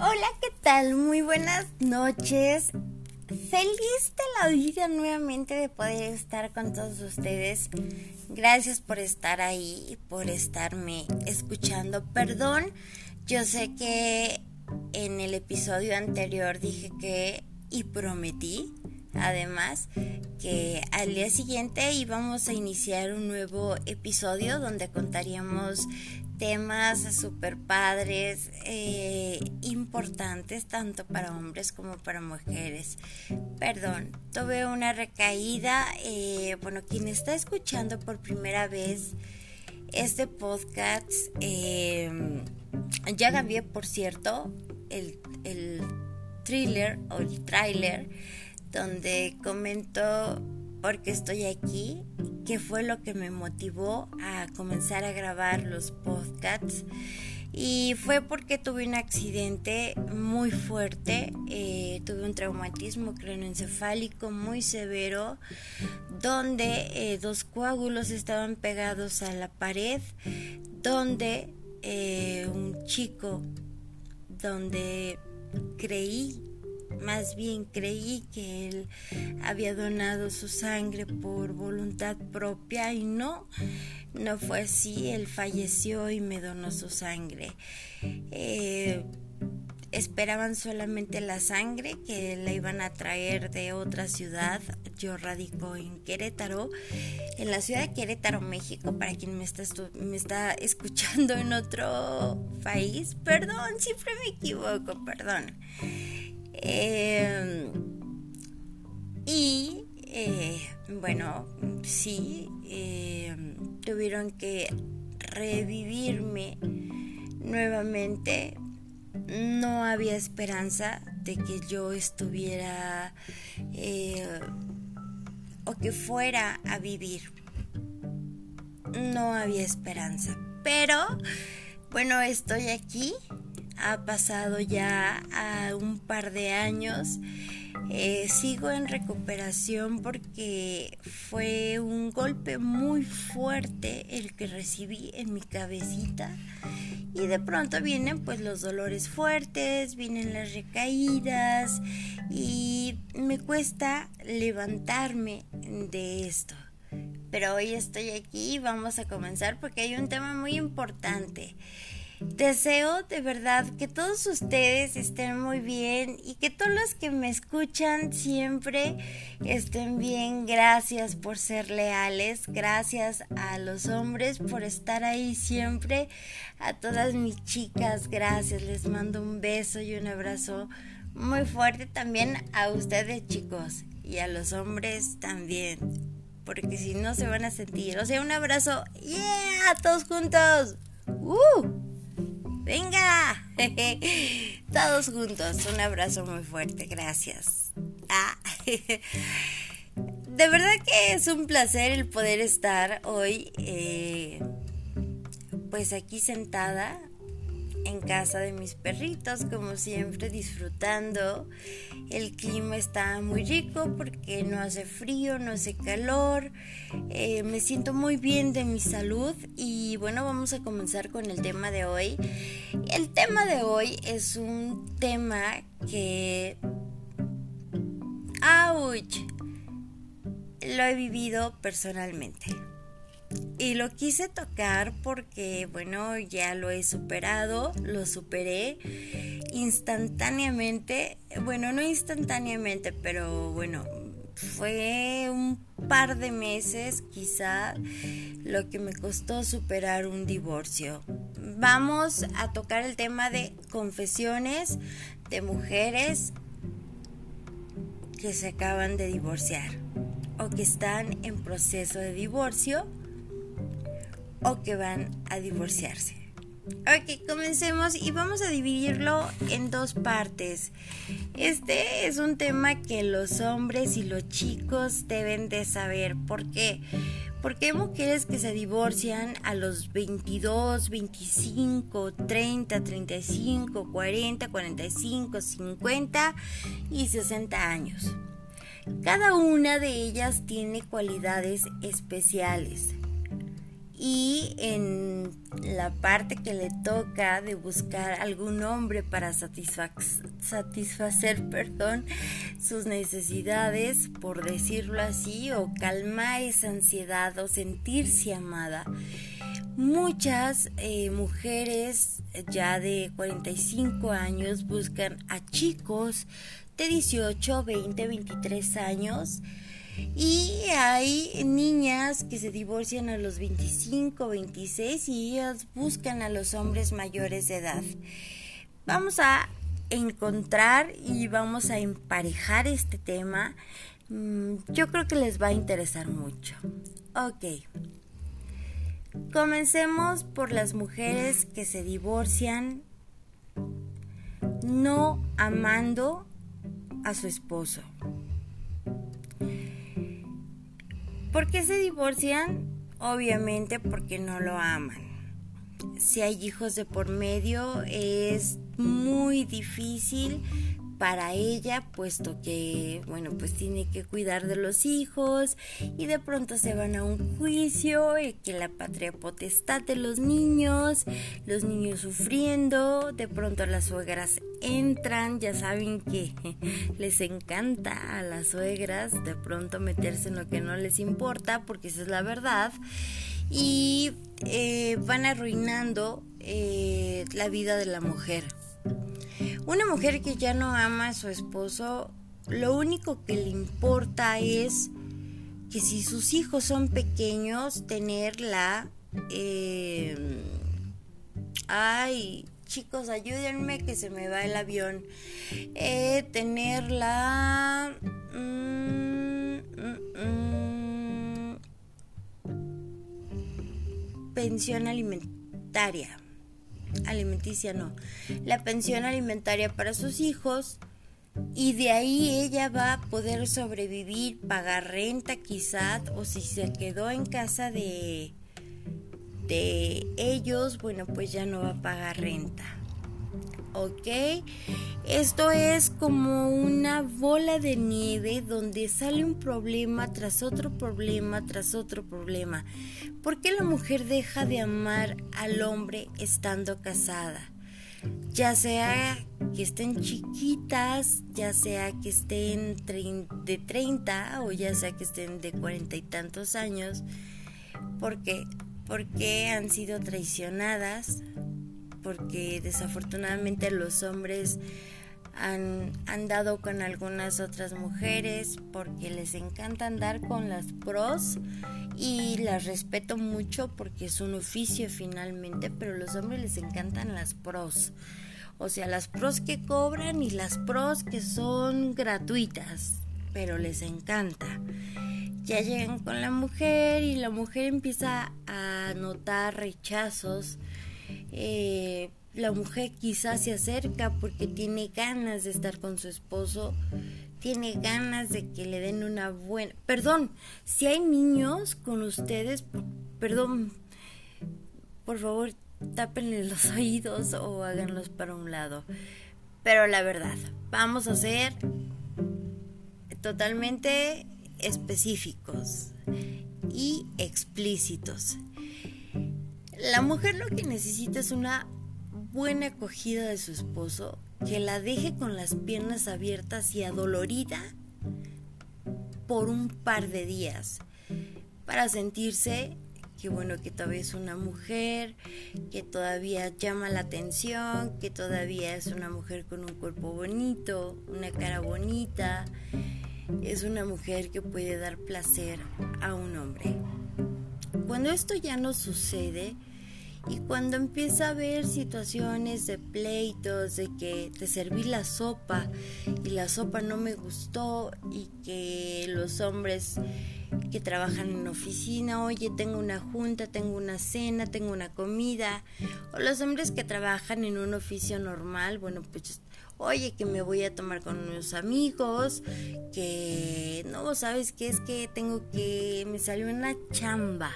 Hola, ¿qué tal? Muy buenas noches. Feliz de la vida nuevamente de poder estar con todos ustedes. Gracias por estar ahí y por estarme escuchando. Perdón, yo sé que en el episodio anterior dije que y prometí además que al día siguiente íbamos a iniciar un nuevo episodio donde contaríamos temas super padres, eh, importantes tanto para hombres como para mujeres. Perdón, tuve una recaída. Eh, bueno, quien está escuchando por primera vez este podcast, eh, ya cambié, por cierto, el, el thriller o el trailer donde comento por qué estoy aquí, qué fue lo que me motivó a comenzar a grabar los podcasts. Y fue porque tuve un accidente muy fuerte, eh, tuve un traumatismo craneoencefálico muy severo, donde eh, dos coágulos estaban pegados a la pared, donde eh, un chico, donde creí más bien creí que él había donado su sangre por voluntad propia y no, no fue así. Él falleció y me donó su sangre. Eh, esperaban solamente la sangre que la iban a traer de otra ciudad. Yo radico en Querétaro, en la ciudad de Querétaro, México, para quien me está, me está escuchando en otro país. Perdón, siempre me equivoco, perdón. Em, y eh, bueno, sí, em, tuvieron que revivirme nuevamente. No había esperanza de que yo estuviera eh, o que fuera a vivir. No había esperanza. Pero bueno, estoy aquí ha pasado ya un par de años. Eh, sigo en recuperación porque fue un golpe muy fuerte el que recibí en mi cabecita y de pronto vienen pues los dolores fuertes, vienen las recaídas y me cuesta levantarme de esto. Pero hoy estoy aquí y vamos a comenzar porque hay un tema muy importante. Deseo de verdad que todos ustedes estén muy bien y que todos los que me escuchan siempre estén bien. Gracias por ser leales, gracias a los hombres por estar ahí siempre, a todas mis chicas, gracias. Les mando un beso y un abrazo muy fuerte también a ustedes chicos y a los hombres también. Porque si no se van a sentir. O sea, un abrazo. ¡Yeah! Todos juntos. ¡Uh! Venga, todos juntos, un abrazo muy fuerte, gracias. Ah. De verdad que es un placer el poder estar hoy, eh, pues aquí sentada en casa de mis perritos, como siempre, disfrutando. El clima está muy rico porque no hace frío, no hace calor. Eh, me siento muy bien de mi salud y bueno, vamos a comenzar con el tema de hoy. El tema de hoy es un tema que... ¡Auch! Lo he vivido personalmente. Y lo quise tocar porque, bueno, ya lo he superado, lo superé instantáneamente. Bueno, no instantáneamente, pero bueno, fue un par de meses quizá lo que me costó superar un divorcio. Vamos a tocar el tema de confesiones de mujeres que se acaban de divorciar o que están en proceso de divorcio o que van a divorciarse. Ok, comencemos y vamos a dividirlo en dos partes. Este es un tema que los hombres y los chicos deben de saber. ¿Por qué? Porque hay mujeres que se divorcian a los 22, 25, 30, 35, 40, 45, 50 y 60 años. Cada una de ellas tiene cualidades especiales y en la parte que le toca de buscar algún hombre para satisfacer perdón, sus necesidades, por decirlo así, o calmar esa ansiedad o sentirse amada. Muchas eh, mujeres ya de 45 años buscan a chicos de 18, 20, 23 años y hay niñas que se divorcian a los 25, 26 y ellas buscan a los hombres mayores de edad. Vamos a encontrar y vamos a emparejar este tema. Mm, yo creo que les va a interesar mucho. Ok. Comencemos por las mujeres que se divorcian no amando a su esposo. ¿Por qué se divorcian? Obviamente porque no lo aman. Si hay hijos de por medio es muy difícil para ella, puesto que, bueno, pues tiene que cuidar de los hijos y de pronto se van a un juicio y que la patria potestad de los niños, los niños sufriendo, de pronto las suegras entran, ya saben que les encanta a las suegras de pronto meterse en lo que no les importa, porque esa es la verdad, y eh, van arruinando eh, la vida de la mujer. Una mujer que ya no ama a su esposo, lo único que le importa es que si sus hijos son pequeños, tenerla... Eh, ay, chicos, ayúdenme que se me va el avión. Eh, tenerla... Mm, mm, mm, pensión alimentaria alimenticia no, la pensión alimentaria para sus hijos y de ahí ella va a poder sobrevivir, pagar renta quizás o si se quedó en casa de de ellos, bueno, pues ya no va a pagar renta. ¿Ok? Esto es como una bola de nieve donde sale un problema tras otro problema tras otro problema. ¿Por qué la mujer deja de amar al hombre estando casada? Ya sea que estén chiquitas, ya sea que estén de 30 o ya sea que estén de cuarenta y tantos años. ¿Por qué? Porque han sido traicionadas, porque desafortunadamente los hombres han andado con algunas otras mujeres porque les encanta andar con las pros y las respeto mucho porque es un oficio finalmente, pero los hombres les encantan las pros. O sea, las pros que cobran y las pros que son gratuitas, pero les encanta. Ya llegan con la mujer y la mujer empieza a notar rechazos eh, la mujer quizás se acerca porque tiene ganas de estar con su esposo, tiene ganas de que le den una buena... Perdón, si hay niños con ustedes, perdón, por favor, tápenle los oídos o háganlos para un lado. Pero la verdad, vamos a ser totalmente específicos y explícitos. La mujer lo que necesita es una buena acogida de su esposo, que la deje con las piernas abiertas y adolorida por un par de días, para sentirse que bueno, que todavía es una mujer, que todavía llama la atención, que todavía es una mujer con un cuerpo bonito, una cara bonita, es una mujer que puede dar placer a un hombre. Cuando esto ya no sucede, y cuando empieza a haber situaciones de pleitos, de que te serví la sopa y la sopa no me gustó y que los hombres que trabajan en oficina, oye, tengo una junta, tengo una cena, tengo una comida, o los hombres que trabajan en un oficio normal, bueno, pues oye, que me voy a tomar con unos amigos, que no, sabes qué es que tengo que, me salió una chamba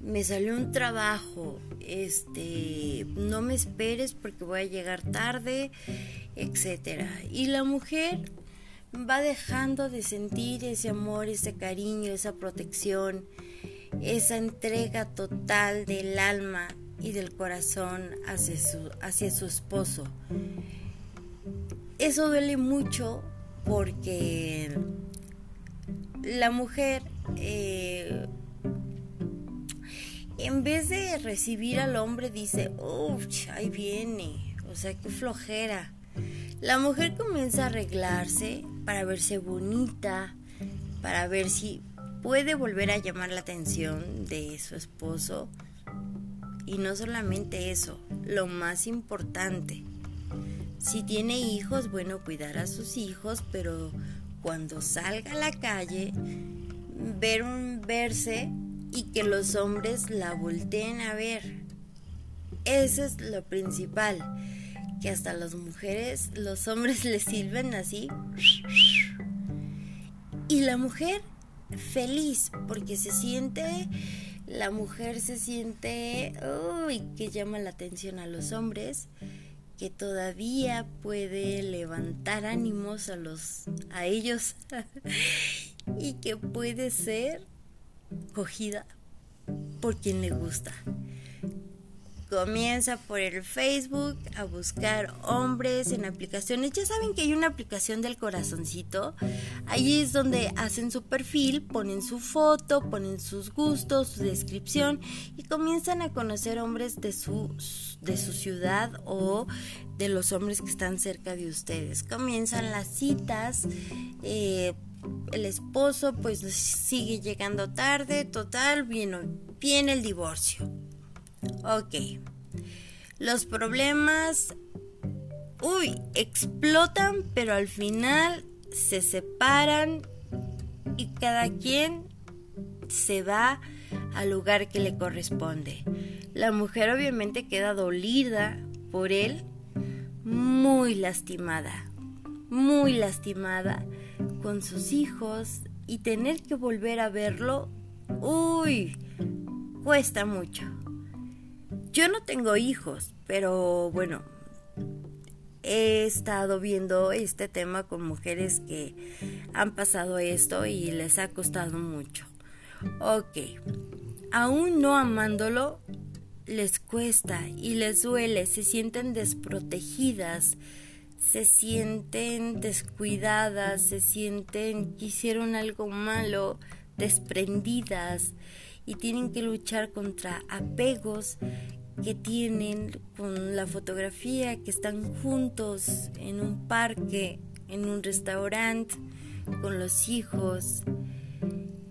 me salió un trabajo, este, no me esperes porque voy a llegar tarde, etcétera. Y la mujer va dejando de sentir ese amor, ese cariño, esa protección esa entrega total del alma y del corazón hacia su, hacia su esposo. Eso duele mucho porque la mujer eh, en vez de recibir al hombre dice, uff, ahí viene, o sea, qué flojera. La mujer comienza a arreglarse para verse bonita, para ver si puede volver a llamar la atención de su esposo. Y no solamente eso, lo más importante, si tiene hijos, bueno, cuidar a sus hijos, pero cuando salga a la calle, ver un verse y que los hombres la volteen a ver. Eso es lo principal, que hasta las mujeres, los hombres les sirven así. Y la mujer feliz porque se siente, la mujer se siente, uy, que llama la atención a los hombres, que todavía puede levantar ánimos a los a ellos y que puede ser cogida por quien le gusta. Comienza por el Facebook a buscar hombres en aplicaciones. Ya saben que hay una aplicación del corazoncito. Allí es donde hacen su perfil, ponen su foto, ponen sus gustos, su descripción y comienzan a conocer hombres de su, de su ciudad o de los hombres que están cerca de ustedes. Comienzan las citas. Eh, el esposo pues sigue llegando tarde, total, viene, viene el divorcio. Ok. Los problemas, uy, explotan, pero al final se separan y cada quien se va al lugar que le corresponde. La mujer obviamente queda dolida por él, muy lastimada, muy lastimada con sus hijos y tener que volver a verlo, uy, cuesta mucho. Yo no tengo hijos, pero bueno, he estado viendo este tema con mujeres que han pasado esto y les ha costado mucho. Ok, aún no amándolo, les cuesta y les duele, se sienten desprotegidas, se sienten descuidadas, se sienten que hicieron algo malo, desprendidas y tienen que luchar contra apegos que tienen con la fotografía, que están juntos en un parque, en un restaurante, con los hijos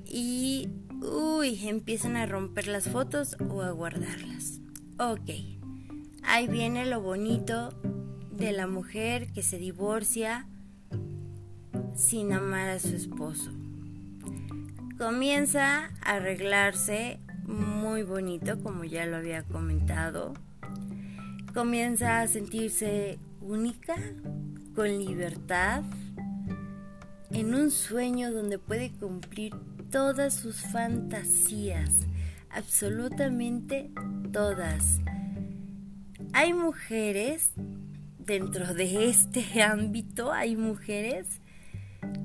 y uy, empiezan a romper las fotos o a guardarlas. Ok, ahí viene lo bonito de la mujer que se divorcia sin amar a su esposo. Comienza a arreglarse muy bonito, como ya lo había comentado. Comienza a sentirse única, con libertad, en un sueño donde puede cumplir todas sus fantasías, absolutamente todas. Hay mujeres dentro de este ámbito hay mujeres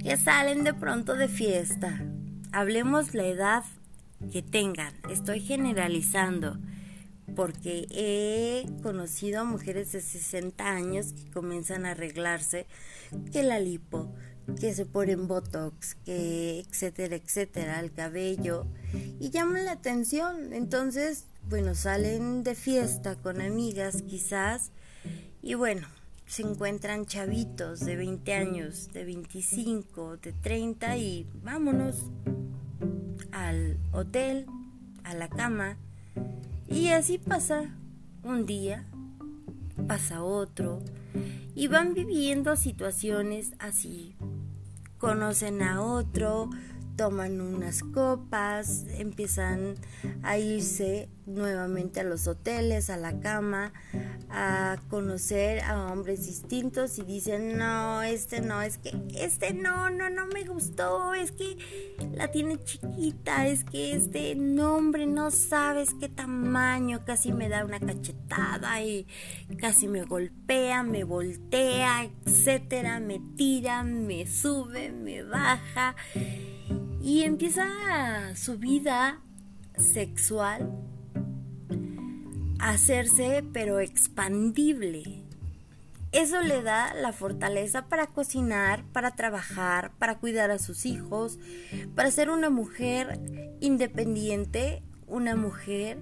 que salen de pronto de fiesta. Hablemos la edad que tengan. Estoy generalizando porque he conocido a mujeres de 60 años que comienzan a arreglarse que la lipo, que se ponen botox, que etcétera, etcétera, el cabello y llaman la atención. Entonces, bueno, salen de fiesta con amigas quizás y bueno, se encuentran chavitos de 20 años, de 25, de 30 y vámonos al hotel, a la cama. Y así pasa un día, pasa otro, y van viviendo situaciones así. Conocen a otro, toman unas copas, empiezan a irse nuevamente a los hoteles, a la cama, a conocer a hombres distintos y dicen, no, este no, es que este no, no, no me gustó, es que la tiene chiquita, es que este nombre no sabes qué tamaño, casi me da una cachetada y casi me golpea, me voltea, etcétera, me tira, me sube, me baja y empieza su vida sexual hacerse pero expandible. Eso le da la fortaleza para cocinar, para trabajar, para cuidar a sus hijos, para ser una mujer independiente, una mujer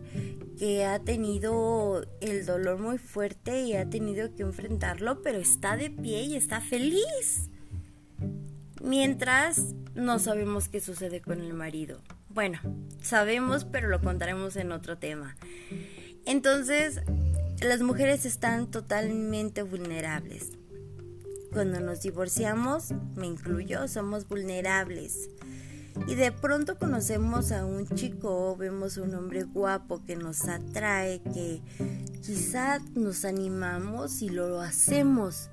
que ha tenido el dolor muy fuerte y ha tenido que enfrentarlo, pero está de pie y está feliz. Mientras no sabemos qué sucede con el marido. Bueno, sabemos, pero lo contaremos en otro tema. Entonces, las mujeres están totalmente vulnerables. Cuando nos divorciamos, me incluyo, somos vulnerables. Y de pronto conocemos a un chico, vemos un hombre guapo que nos atrae, que quizá nos animamos y lo hacemos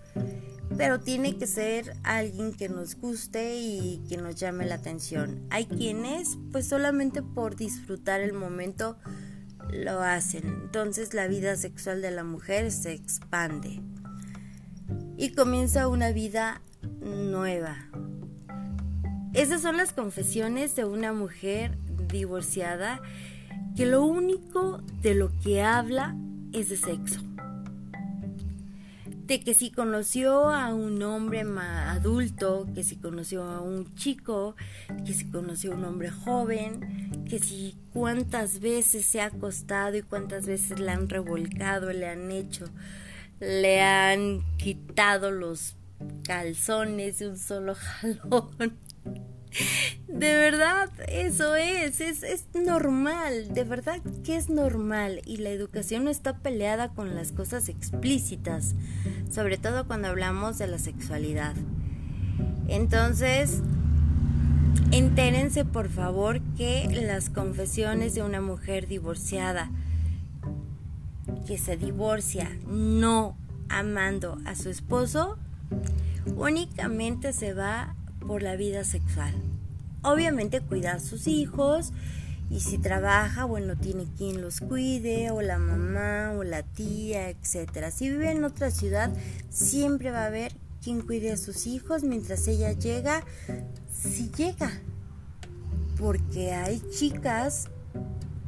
pero tiene que ser alguien que nos guste y que nos llame la atención. Hay quienes pues solamente por disfrutar el momento lo hacen. Entonces la vida sexual de la mujer se expande y comienza una vida nueva. Esas son las confesiones de una mujer divorciada que lo único de lo que habla es de sexo de que si conoció a un hombre adulto, que si conoció a un chico, que si conoció a un hombre joven, que si cuántas veces se ha acostado y cuántas veces le han revolcado, le han hecho, le han quitado los calzones de un solo jalón. De verdad, eso es, es, es, normal, de verdad que es normal y la educación no está peleada con las cosas explícitas, sobre todo cuando hablamos de la sexualidad. Entonces, entérense por favor que las confesiones de una mujer divorciada que se divorcia no amando a su esposo únicamente se va por la vida sexual. Obviamente cuida a sus hijos y si trabaja, bueno, tiene quien los cuide o la mamá o la tía, etcétera. Si vive en otra ciudad, siempre va a haber quien cuide a sus hijos mientras ella llega, si llega. Porque hay chicas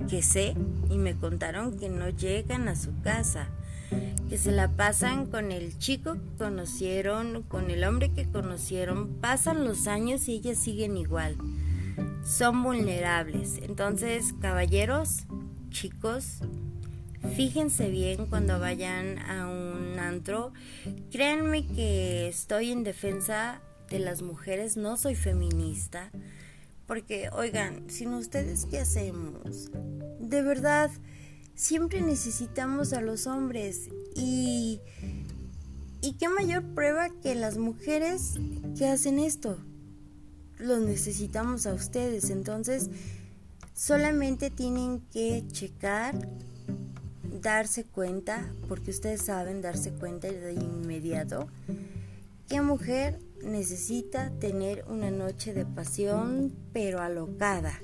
que sé y me contaron que no llegan a su casa que se la pasan con el chico que conocieron, con el hombre que conocieron, pasan los años y ellas siguen igual. Son vulnerables. Entonces, caballeros, chicos, fíjense bien cuando vayan a un antro. Créanme que estoy en defensa de las mujeres, no soy feminista. Porque, oigan, sin ustedes, ¿qué hacemos? De verdad, siempre necesitamos a los hombres. Y, y qué mayor prueba que las mujeres que hacen esto. Los necesitamos a ustedes, entonces solamente tienen que checar, darse cuenta, porque ustedes saben darse cuenta de inmediato, qué mujer necesita tener una noche de pasión pero alocada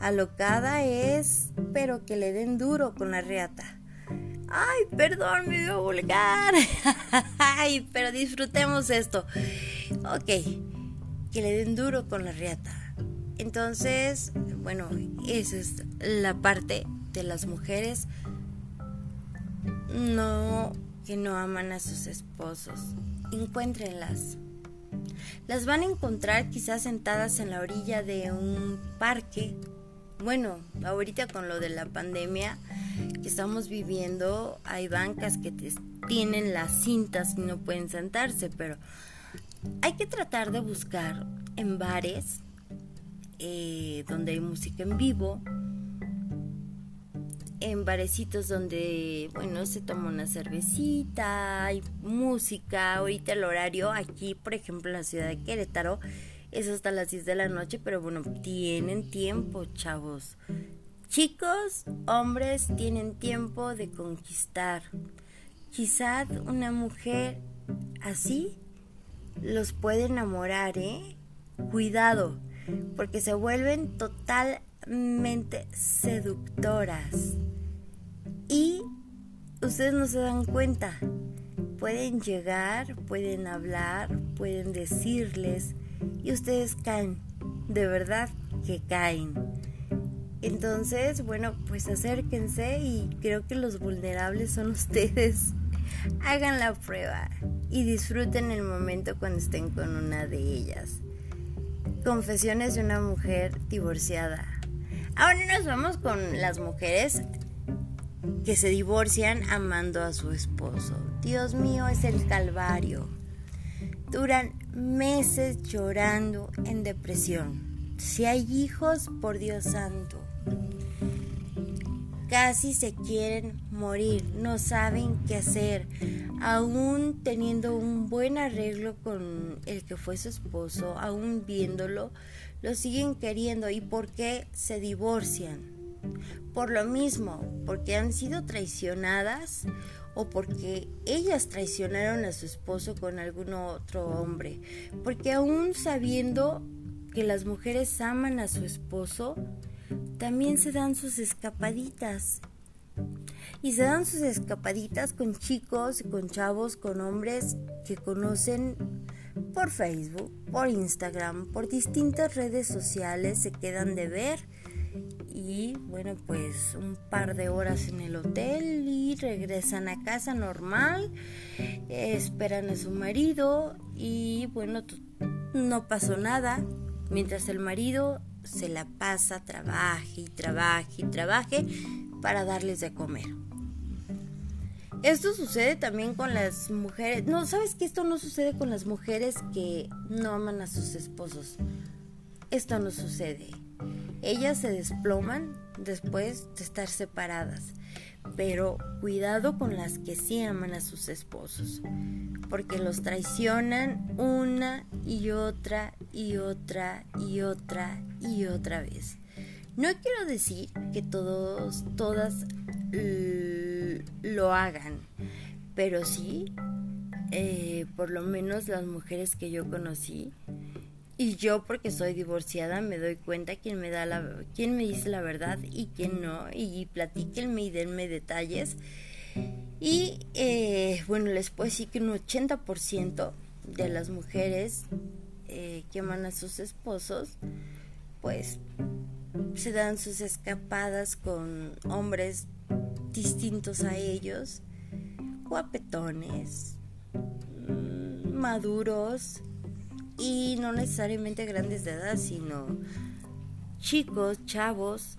Alocada es, pero que le den duro con la reata. Ay, perdón, me veo vulgar. Ay, pero disfrutemos esto. Ok, que le den duro con la reata. Entonces, bueno, esa es la parte de las mujeres no que no aman a sus esposos. Encuéntrenlas. Las van a encontrar quizás sentadas en la orilla de un parque bueno, ahorita con lo de la pandemia que estamos viviendo, hay bancas que tienen las cintas y no pueden sentarse, pero hay que tratar de buscar en bares eh, donde hay música en vivo, en barecitos donde, bueno, se toma una cervecita, hay música, ahorita el horario aquí, por ejemplo, en la ciudad de Querétaro, es hasta las 10 de la noche, pero bueno, tienen tiempo, chavos. Chicos, hombres, tienen tiempo de conquistar. Quizás una mujer así los puede enamorar, ¿eh? Cuidado, porque se vuelven totalmente seductoras. Y ustedes no se dan cuenta. Pueden llegar, pueden hablar, pueden decirles y ustedes caen, de verdad que caen. Entonces, bueno, pues acérquense y creo que los vulnerables son ustedes. Hagan la prueba y disfruten el momento cuando estén con una de ellas. Confesiones de una mujer divorciada. Ahora nos vamos con las mujeres que se divorcian amando a su esposo. Dios mío, es el calvario. Duran meses llorando en depresión. Si hay hijos, por Dios santo. Casi se quieren morir, no saben qué hacer. Aún teniendo un buen arreglo con el que fue su esposo, aún viéndolo, lo siguen queriendo. ¿Y por qué se divorcian? por lo mismo, porque han sido traicionadas o porque ellas traicionaron a su esposo con algún otro hombre. Porque aún sabiendo que las mujeres aman a su esposo, también se dan sus escapaditas. Y se dan sus escapaditas con chicos, con chavos, con hombres que conocen por Facebook, por Instagram, por distintas redes sociales, se quedan de ver y bueno pues un par de horas en el hotel y regresan a casa normal esperan a su marido y bueno no pasó nada. Mientras el marido se la pasa trabaje y trabaje y trabaje para darles de comer. Esto sucede también con las mujeres. No sabes que esto no sucede con las mujeres que no aman a sus esposos esto no sucede ellas se desploman después de estar separadas, pero cuidado con las que sí aman a sus esposos, porque los traicionan una y otra y otra y otra y otra vez. No quiero decir que todos, todas lo hagan, pero sí, eh, por lo menos las mujeres que yo conocí, y yo, porque soy divorciada, me doy cuenta quién me da la, quién me dice la verdad y quién no. Y platíquenme y denme detalles. Y eh, bueno, les puedo decir que un 80% de las mujeres eh, que aman a sus esposos, pues se dan sus escapadas con hombres distintos a ellos, guapetones, mm, maduros, y no necesariamente grandes de edad, sino chicos, chavos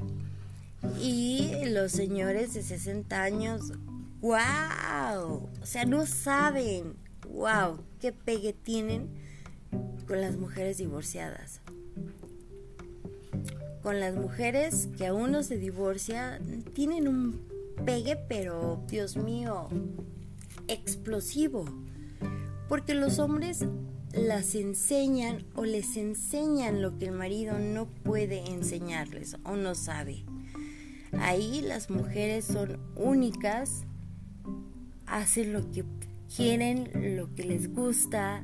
y los señores de 60 años, wow, o sea, no saben, wow, qué pegue tienen con las mujeres divorciadas. Con las mujeres que aún no se divorcian, tienen un pegue, pero Dios mío, explosivo. Porque los hombres las enseñan o les enseñan lo que el marido no puede enseñarles o no sabe. Ahí las mujeres son únicas, hacen lo que quieren, lo que les gusta,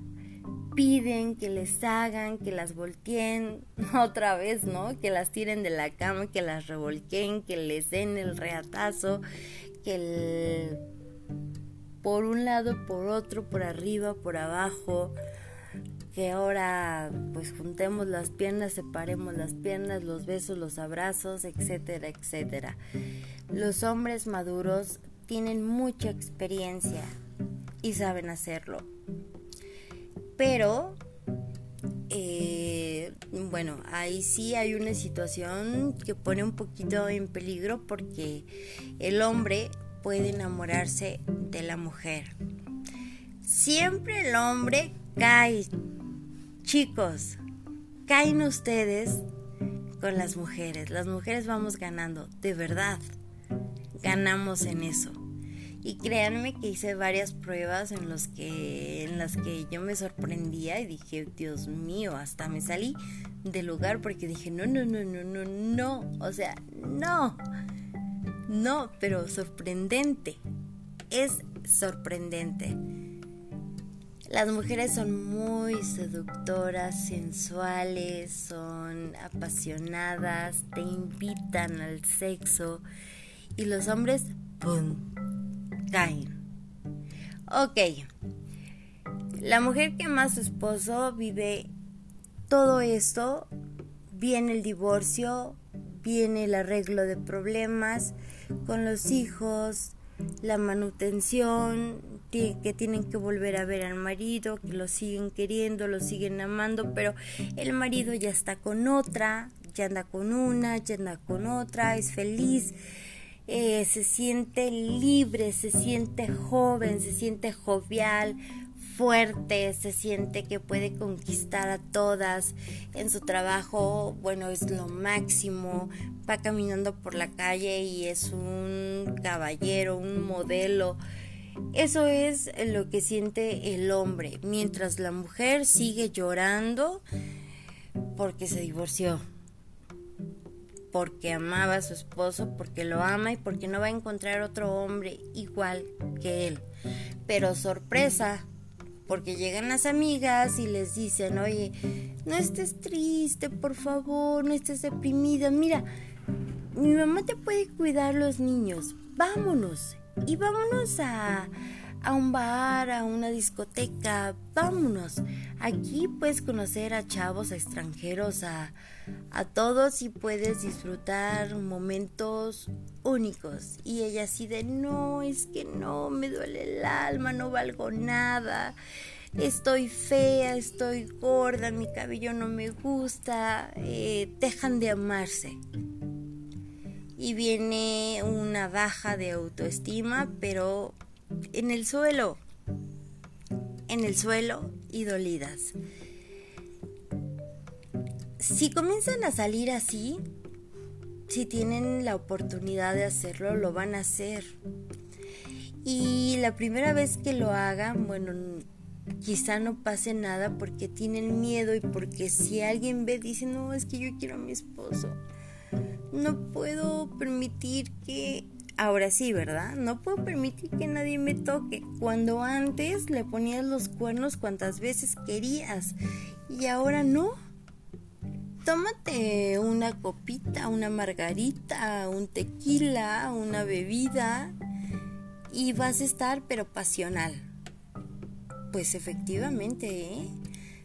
piden que les hagan, que las volteen otra vez, ¿no? Que las tiren de la cama, que las revolquen, que les den el reatazo, que el... por un lado, por otro, por arriba, por abajo, que ahora pues juntemos las piernas, separemos las piernas, los besos, los abrazos, etcétera, etcétera. Los hombres maduros tienen mucha experiencia y saben hacerlo. Pero, eh, bueno, ahí sí hay una situación que pone un poquito en peligro porque el hombre puede enamorarse de la mujer. Siempre el hombre cae Chicos, caen ustedes con las mujeres. Las mujeres vamos ganando, de verdad. Ganamos en eso. Y créanme que hice varias pruebas en, las que yo me sorprendía y dije, Dios mío, hasta me salí del lugar porque dije, no, no, no, no, no, no. O sea, no. No, pero sorprendente. Es sorprendente. Las mujeres son muy seductoras, sensuales, son apasionadas, te invitan al sexo y los hombres, ¡pum!, caen. Ok, la mujer que a su esposo vive todo esto, viene el divorcio, viene el arreglo de problemas con los hijos, la manutención, que tienen que volver a ver al marido, que lo siguen queriendo, lo siguen amando, pero el marido ya está con otra, ya anda con una, ya anda con otra, es feliz, eh, se siente libre, se siente joven, se siente jovial, fuerte, se siente que puede conquistar a todas en su trabajo, bueno, es lo máximo, va caminando por la calle y es un caballero, un modelo. Eso es lo que siente el hombre, mientras la mujer sigue llorando porque se divorció, porque amaba a su esposo, porque lo ama y porque no va a encontrar otro hombre igual que él. Pero sorpresa, porque llegan las amigas y les dicen, oye, no estés triste, por favor, no estés deprimida, mira, mi mamá te puede cuidar los niños, vámonos, y vámonos a, a un bar, a una discoteca, vámonos. Aquí puedes conocer a chavos, a extranjeros, a, a todos y puedes disfrutar momentos únicos. Y ella así de, no, es que no, me duele el alma, no valgo nada. Estoy fea, estoy gorda, mi cabello no me gusta, eh, dejan de amarse y viene una baja de autoestima, pero en el suelo, en el suelo y dolidas. Si comienzan a salir así, si tienen la oportunidad de hacerlo, lo van a hacer. Y la primera vez que lo hagan, bueno, quizá no pase nada porque tienen miedo y porque si alguien ve, dice, no, es que yo quiero a mi esposo no puedo permitir que... Ahora sí, ¿verdad? No puedo permitir que nadie me toque. Cuando antes le ponías los cuernos cuantas veces querías y ahora no. Tómate una copita, una margarita, un tequila, una bebida y vas a estar pero pasional. Pues efectivamente, ¿eh?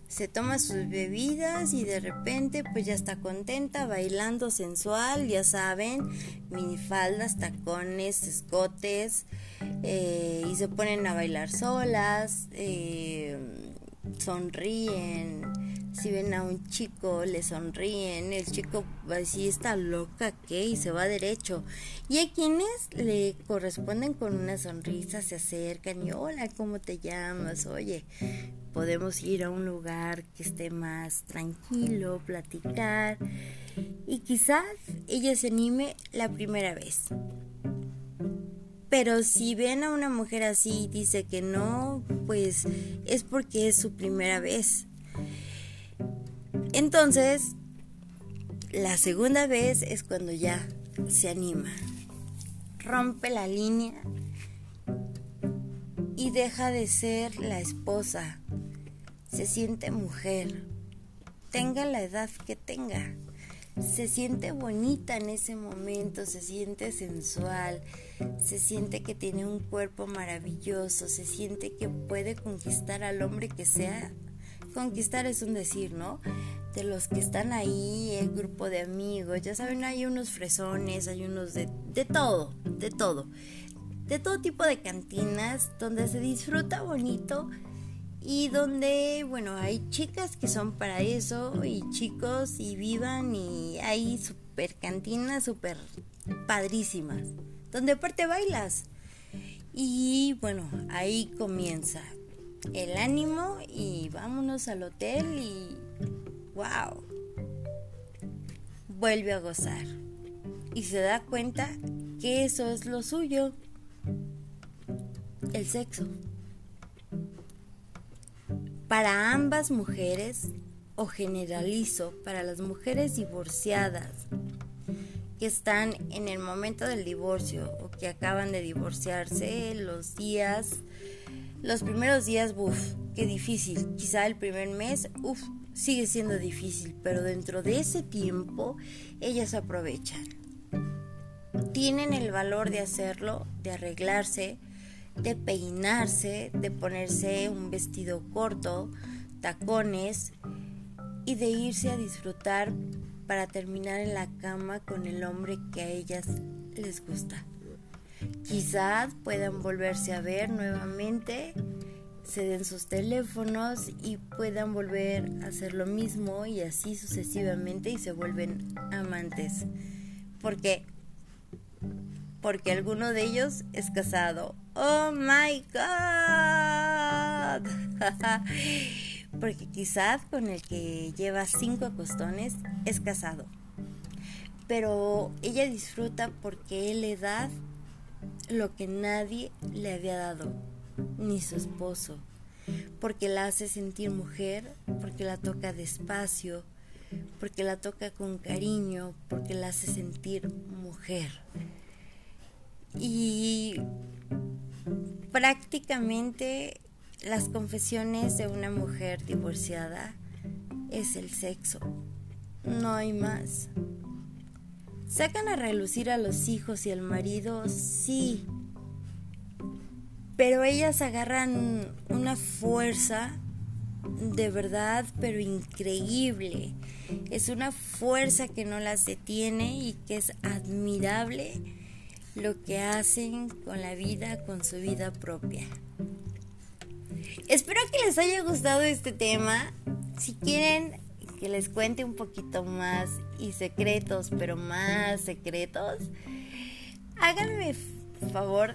Se toma sus bebidas y de repente pues ya está contenta, bailando sensual, ya saben, minifaldas, tacones, escotes, eh, y se ponen a bailar solas, eh, sonríen, si ven a un chico le sonríen, el chico así está loca que y se va derecho. Y a quienes le corresponden con una sonrisa se acercan y hola, ¿cómo te llamas? Oye, podemos ir a un lugar que esté más tranquilo, platicar y quizás ella se anime la primera vez. Pero si ven a una mujer así y dice que no, pues es porque es su primera vez. Entonces, la segunda vez es cuando ya se anima, rompe la línea y deja de ser la esposa, se siente mujer, tenga la edad que tenga, se siente bonita en ese momento, se siente sensual, se siente que tiene un cuerpo maravilloso, se siente que puede conquistar al hombre que sea. Conquistar es un decir, ¿no? De los que están ahí, el grupo de amigos, ya saben, hay unos fresones, hay unos de, de todo, de todo, de todo tipo de cantinas donde se disfruta bonito y donde, bueno, hay chicas que son para eso y chicos y vivan y hay super cantinas super padrísimas, donde aparte bailas. Y bueno, ahí comienza el ánimo y vámonos al hotel y wow, vuelve a gozar y se da cuenta que eso es lo suyo, el sexo. Para ambas mujeres, o generalizo, para las mujeres divorciadas que están en el momento del divorcio o que acaban de divorciarse, los días, los primeros días, uff, qué difícil. Quizá el primer mes, uff, sigue siendo difícil, pero dentro de ese tiempo ellas aprovechan. Tienen el valor de hacerlo, de arreglarse, de peinarse, de ponerse un vestido corto, tacones y de irse a disfrutar para terminar en la cama con el hombre que a ellas les gusta. Quizás puedan volverse a ver nuevamente, se den sus teléfonos y puedan volver a hacer lo mismo y así sucesivamente y se vuelven amantes. Porque porque alguno de ellos es casado. Oh my god. porque quizás con el que lleva cinco acostones es casado. Pero ella disfruta porque él le da lo que nadie le había dado, ni su esposo. Porque la hace sentir mujer, porque la toca despacio, porque la toca con cariño, porque la hace sentir mujer. Y prácticamente las confesiones de una mujer divorciada es el sexo. No hay más. ¿Sacan a relucir a los hijos y al marido? Sí. Pero ellas agarran una fuerza de verdad, pero increíble. Es una fuerza que no las detiene y que es admirable lo que hacen con la vida, con su vida propia. Espero que les haya gustado este tema. Si quieren que les cuente un poquito más y secretos, pero más secretos, háganme favor,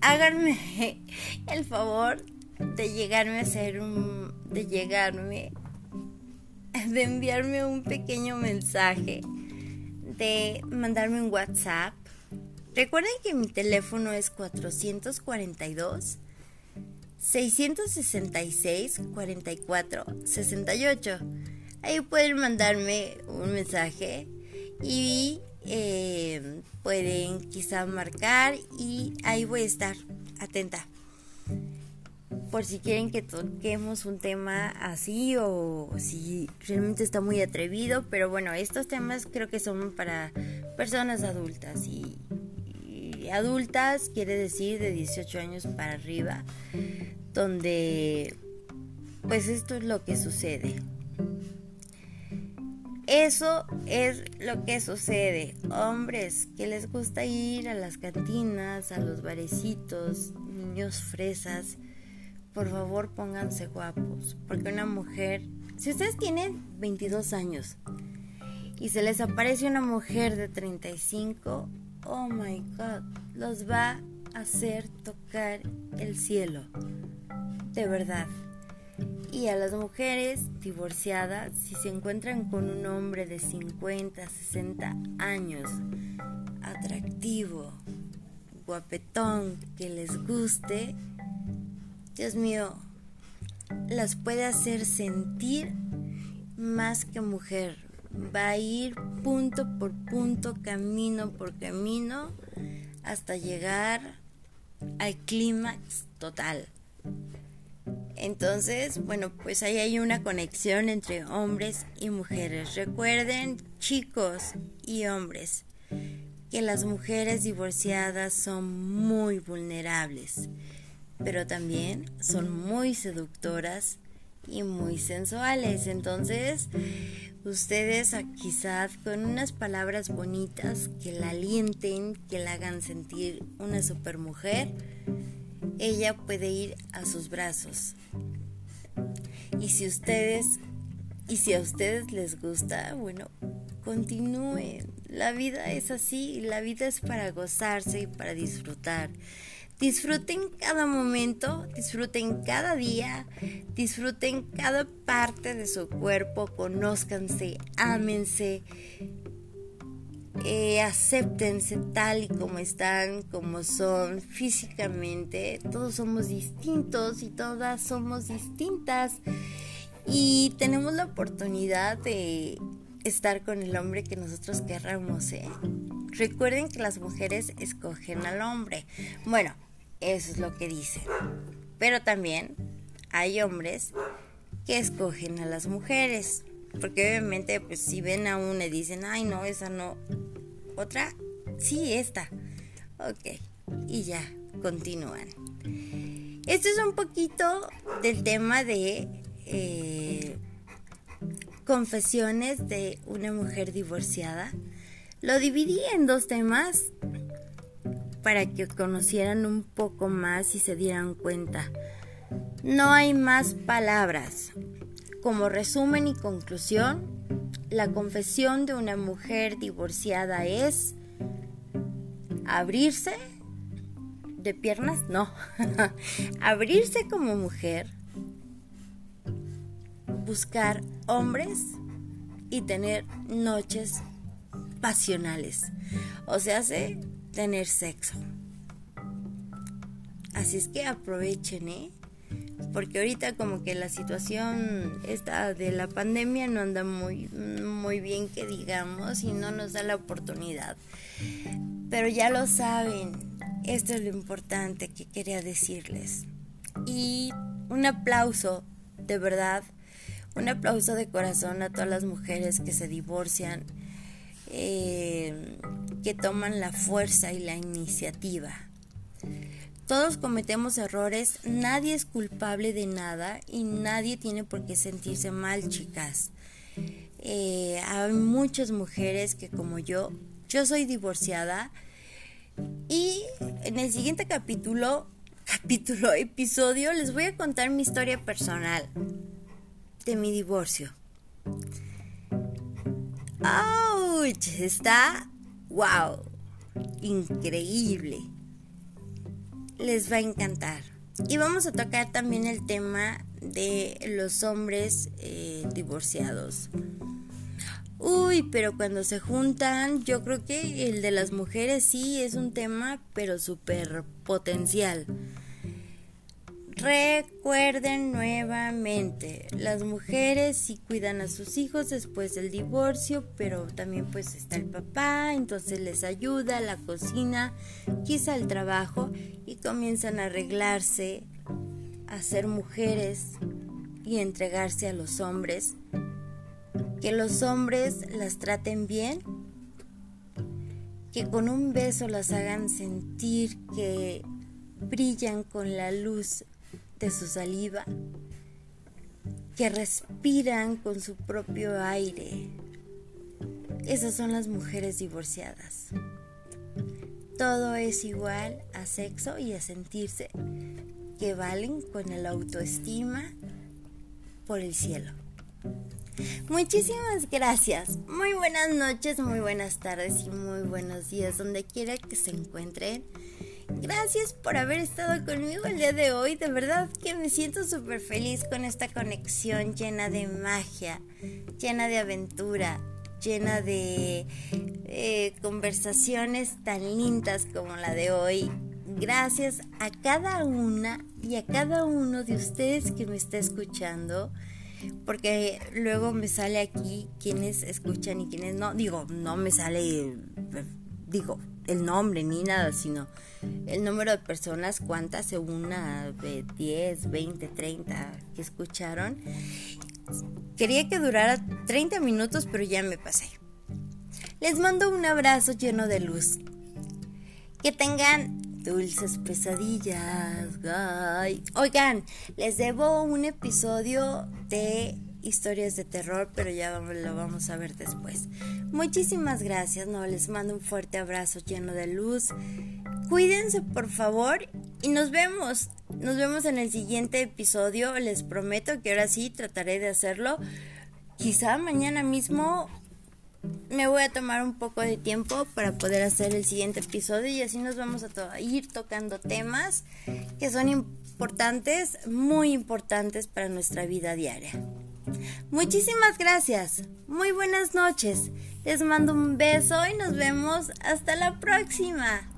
háganme el favor de llegarme a hacer un, de llegarme, de enviarme un pequeño mensaje, de mandarme un WhatsApp. Recuerden que mi teléfono es 442 666 44 68. Ahí pueden mandarme un mensaje y eh, pueden quizá marcar y ahí voy a estar atenta. Por si quieren que toquemos un tema así o si realmente está muy atrevido, pero bueno, estos temas creo que son para personas adultas y adultas quiere decir de 18 años para arriba, donde pues esto es lo que sucede. Eso es lo que sucede. Hombres que les gusta ir a las cantinas, a los barecitos, niños fresas, por favor pónganse guapos. Porque una mujer, si ustedes tienen 22 años y se les aparece una mujer de 35, oh my god, los va a hacer tocar el cielo. De verdad. Y a las mujeres divorciadas, si se encuentran con un hombre de 50, 60 años, atractivo, guapetón, que les guste, Dios mío, las puede hacer sentir más que mujer va a ir punto por punto, camino por camino, hasta llegar al clímax total. Entonces, bueno, pues ahí hay una conexión entre hombres y mujeres. Recuerden, chicos y hombres, que las mujeres divorciadas son muy vulnerables, pero también son muy seductoras y muy sensuales. Entonces, ustedes quizás con unas palabras bonitas que la alienten, que la hagan sentir una supermujer, ella puede ir a sus brazos. Y si ustedes y si a ustedes les gusta, bueno, continúen. La vida es así, la vida es para gozarse y para disfrutar. Disfruten cada momento, disfruten cada día, disfruten cada parte de su cuerpo, conózcanse, ámense, eh, acéptense tal y como están, como son físicamente. Todos somos distintos y todas somos distintas. Y tenemos la oportunidad de estar con el hombre que nosotros querramos. ¿eh? Recuerden que las mujeres escogen al hombre. Bueno, eso es lo que dicen. Pero también hay hombres que escogen a las mujeres. Porque obviamente, pues si ven a una y dicen, ay, no, esa no. Otra, sí, esta. Ok. Y ya, continúan. Esto es un poquito del tema de eh, Confesiones de una mujer divorciada. Lo dividí en dos temas para que conocieran un poco más y se dieran cuenta. No hay más palabras. Como resumen y conclusión, la confesión de una mujer divorciada es abrirse de piernas, no, abrirse como mujer, buscar hombres y tener noches pasionales, o sea, hace tener sexo. Así es que aprovechen, ¿eh? Porque ahorita como que la situación esta de la pandemia no anda muy, muy bien que digamos y no nos da la oportunidad. Pero ya lo saben, esto es lo importante que quería decirles. Y un aplauso, de verdad, un aplauso de corazón a todas las mujeres que se divorcian, eh, que toman la fuerza y la iniciativa. Todos cometemos errores, nadie es culpable de nada y nadie tiene por qué sentirse mal, chicas. Eh, hay muchas mujeres que como yo, yo soy divorciada y en el siguiente capítulo, capítulo, episodio, les voy a contar mi historia personal de mi divorcio. ¡Auch! Está wow, increíble. Les va a encantar. Y vamos a tocar también el tema de los hombres eh, divorciados. Uy, pero cuando se juntan, yo creo que el de las mujeres sí es un tema, pero súper potencial. Recuerden nuevamente, las mujeres sí cuidan a sus hijos después del divorcio, pero también pues está el papá, entonces les ayuda, la cocina, quizá el trabajo y comienzan a arreglarse, a ser mujeres y entregarse a los hombres. Que los hombres las traten bien, que con un beso las hagan sentir que brillan con la luz de su saliva, que respiran con su propio aire. Esas son las mujeres divorciadas. Todo es igual a sexo y a sentirse que valen con el autoestima por el cielo. Muchísimas gracias. Muy buenas noches, muy buenas tardes y muy buenos días, donde quiera que se encuentren. Gracias por haber estado conmigo el día de hoy. De verdad que me siento súper feliz con esta conexión llena de magia, llena de aventura, llena de eh, conversaciones tan lindas como la de hoy. Gracias a cada una y a cada uno de ustedes que me está escuchando porque luego me sale aquí quienes escuchan y quienes no. Digo, no me sale, digo, el nombre ni nada, sino el número de personas, cuántas, una, de 10, 20, 30 que escucharon. Quería que durara 30 minutos, pero ya me pasé. Les mando un abrazo lleno de luz. Que tengan Dulces pesadillas. Oigan, les debo un episodio de historias de terror, pero ya lo vamos a ver después. Muchísimas gracias, no les mando un fuerte abrazo lleno de luz. Cuídense por favor y nos vemos. Nos vemos en el siguiente episodio. Les prometo que ahora sí trataré de hacerlo. Quizá mañana mismo me voy a tomar un poco de tiempo para poder hacer el siguiente episodio y así nos vamos a ir tocando temas que son importantes, muy importantes para nuestra vida diaria. Muchísimas gracias, muy buenas noches, les mando un beso y nos vemos hasta la próxima.